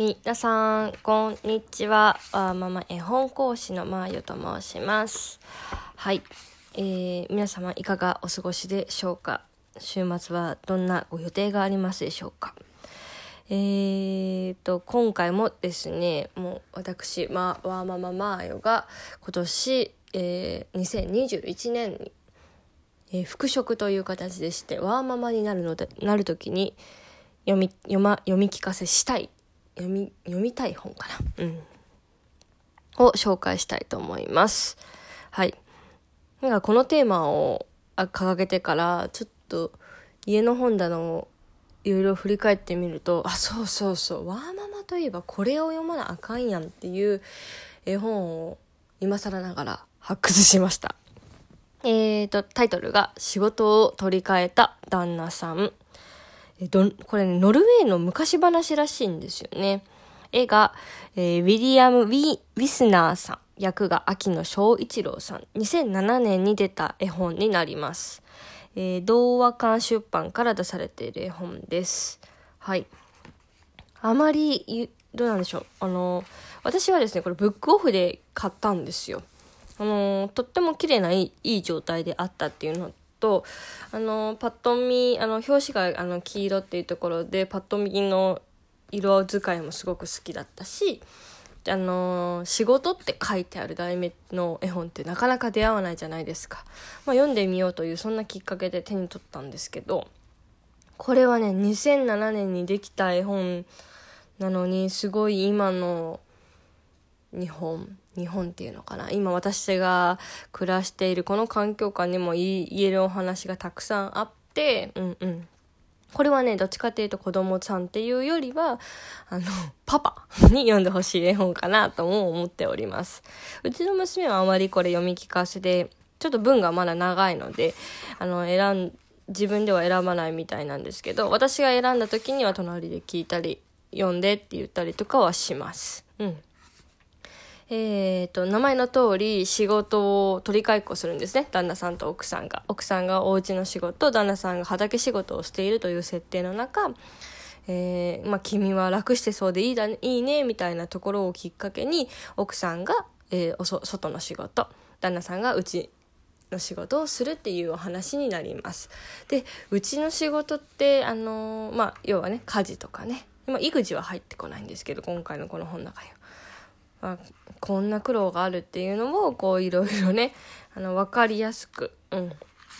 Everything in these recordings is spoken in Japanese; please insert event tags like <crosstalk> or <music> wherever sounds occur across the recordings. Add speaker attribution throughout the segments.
Speaker 1: みなさん、こんにちは。わーママ絵本講師のまーよと申します。はい。えー、皆様いかがお過ごしでしょうか？週末はどんなご予定がありますでしょうか？えーと、今回もですね、もう私、ま、わーママまーよが今年、えー、2021年に、えー復職という形でして、ワーママになるので、なるときに、読み、読ま、読み聞かせしたい。読み、読みたい本かな。うん。を紹介したいと思います。はい。なんかこのテーマをあ掲げてから、ちょっと家の本棚をいろいろ振り返ってみると、あ、そうそうそう、ワーママといえばこれを読まなあかんやんっていう絵本を今更ながら発掘しました。えーと、タイトルが仕事を取り替えた旦那さん。えどこれね、ノルウェーの昔話らしいんですよね。絵が、えーウィリアム・ウィ・ウィスナーさん。役が秋野翔一郎さん。2007年に出た絵本になります。えー童話館出版から出されている絵本です。はい。あまり、どうなんでしょう。あの、私はですね、これブックオフで買ったんですよ。あの、とっても綺麗ないいいい状態であったっていうのと、あの、パッと見、あの、表紙があの黄色っていうところで、パッと見の色使いもすごく好きだったし、あの仕事って書いてある題名の絵本ってなかなか出会わないじゃないですか。まあ、読んでみようというそんなきっかけで手に取ったんですけど、これはね、2007年にできた絵本なのに、すごい今の日本、日本っていうのかな。今私が暮らしているこの環境下にも言えるお話がたくさんあって、うんうん。これはね、どっちかっていうと子供さんっていうよりは、あの、パパ <laughs> に読んでほしい絵本かなとも思っております。うちの娘はあまりこれ読み聞かせで、ちょっと文がまだ長いので、あの、選ん、自分では選ばないみたいなんですけど、私が選んだ時には隣で聞いたり、読んでって言ったりとかはします。うん。えー、と、名前の通り仕事を取り替えっこするんですね。旦那さんと奥さんが。奥さんがお家の仕事、旦那さんが畑仕事をしているという設定の中、えー、まあ、君は楽してそうでいいだね、いいね、みたいなところをきっかけに、奥さんが、えーおそ、外の仕事、旦那さんがうちの仕事をするっていうお話になります。で、うちの仕事って、あのーまあ、要はね、家事とかね、まあ、育児は入ってこないんですけど、今回のこの本の中には。まあ、こんな苦労があるっていうのもこういろいろね <laughs> あの分かりやすく、うん、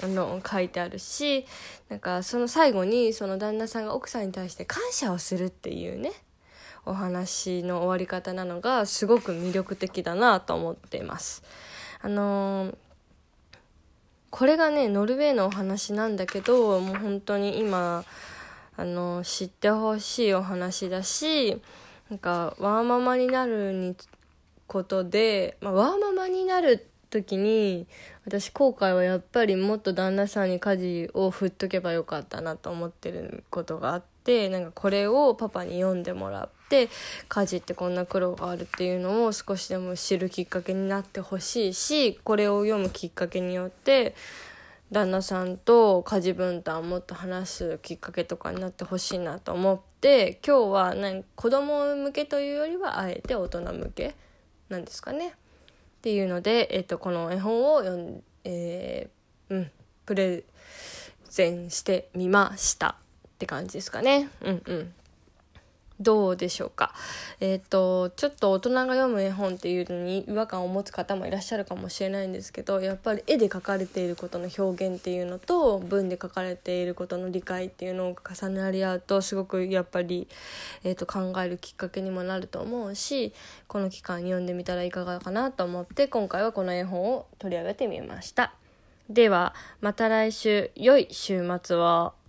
Speaker 1: あの書いてあるしなんかその最後にその旦那さんが奥さんに対して感謝をするっていうねお話の終わり方なのがすごく魅力的だなと思っています。あのーこれがねノルウェーのお話なんだけどもう本当に今あの知ってほしいお話だしなんかワーママになるにことで、まあ、ワーママになる時に私後悔はやっぱりもっと旦那さんに家事を振っとけばよかったなと思ってることがあってなんかこれをパパに読んでもらって家事ってこんな苦労があるっていうのを少しでも知るきっかけになってほしいしこれを読むきっかけによって旦那さんと家事分担をもっと話すきっかけとかになってほしいなと思って今日はなん子供向けというよりはあえて大人向けなんですかね。っていうので、えっとこの絵本を読ん、えーうん、プレゼンしてみました。って感じですかね。うんうん。どうでしょうか？えっ、と、ちょっと大人が読む絵本っていうのに違和感を持つ方もいらっしゃるかもしれないんですけど、やっぱり絵で描かれていることの表現っていうのと、文で書かれていることの理解っていうのを重なり合うと、すごくやっぱり、えっ、と、考えるきっかけにもなると思うし、この期間に読んでみたらいかがかなと思って、今回はこの絵本を取り上げてみました。では、また来週、良い週末を。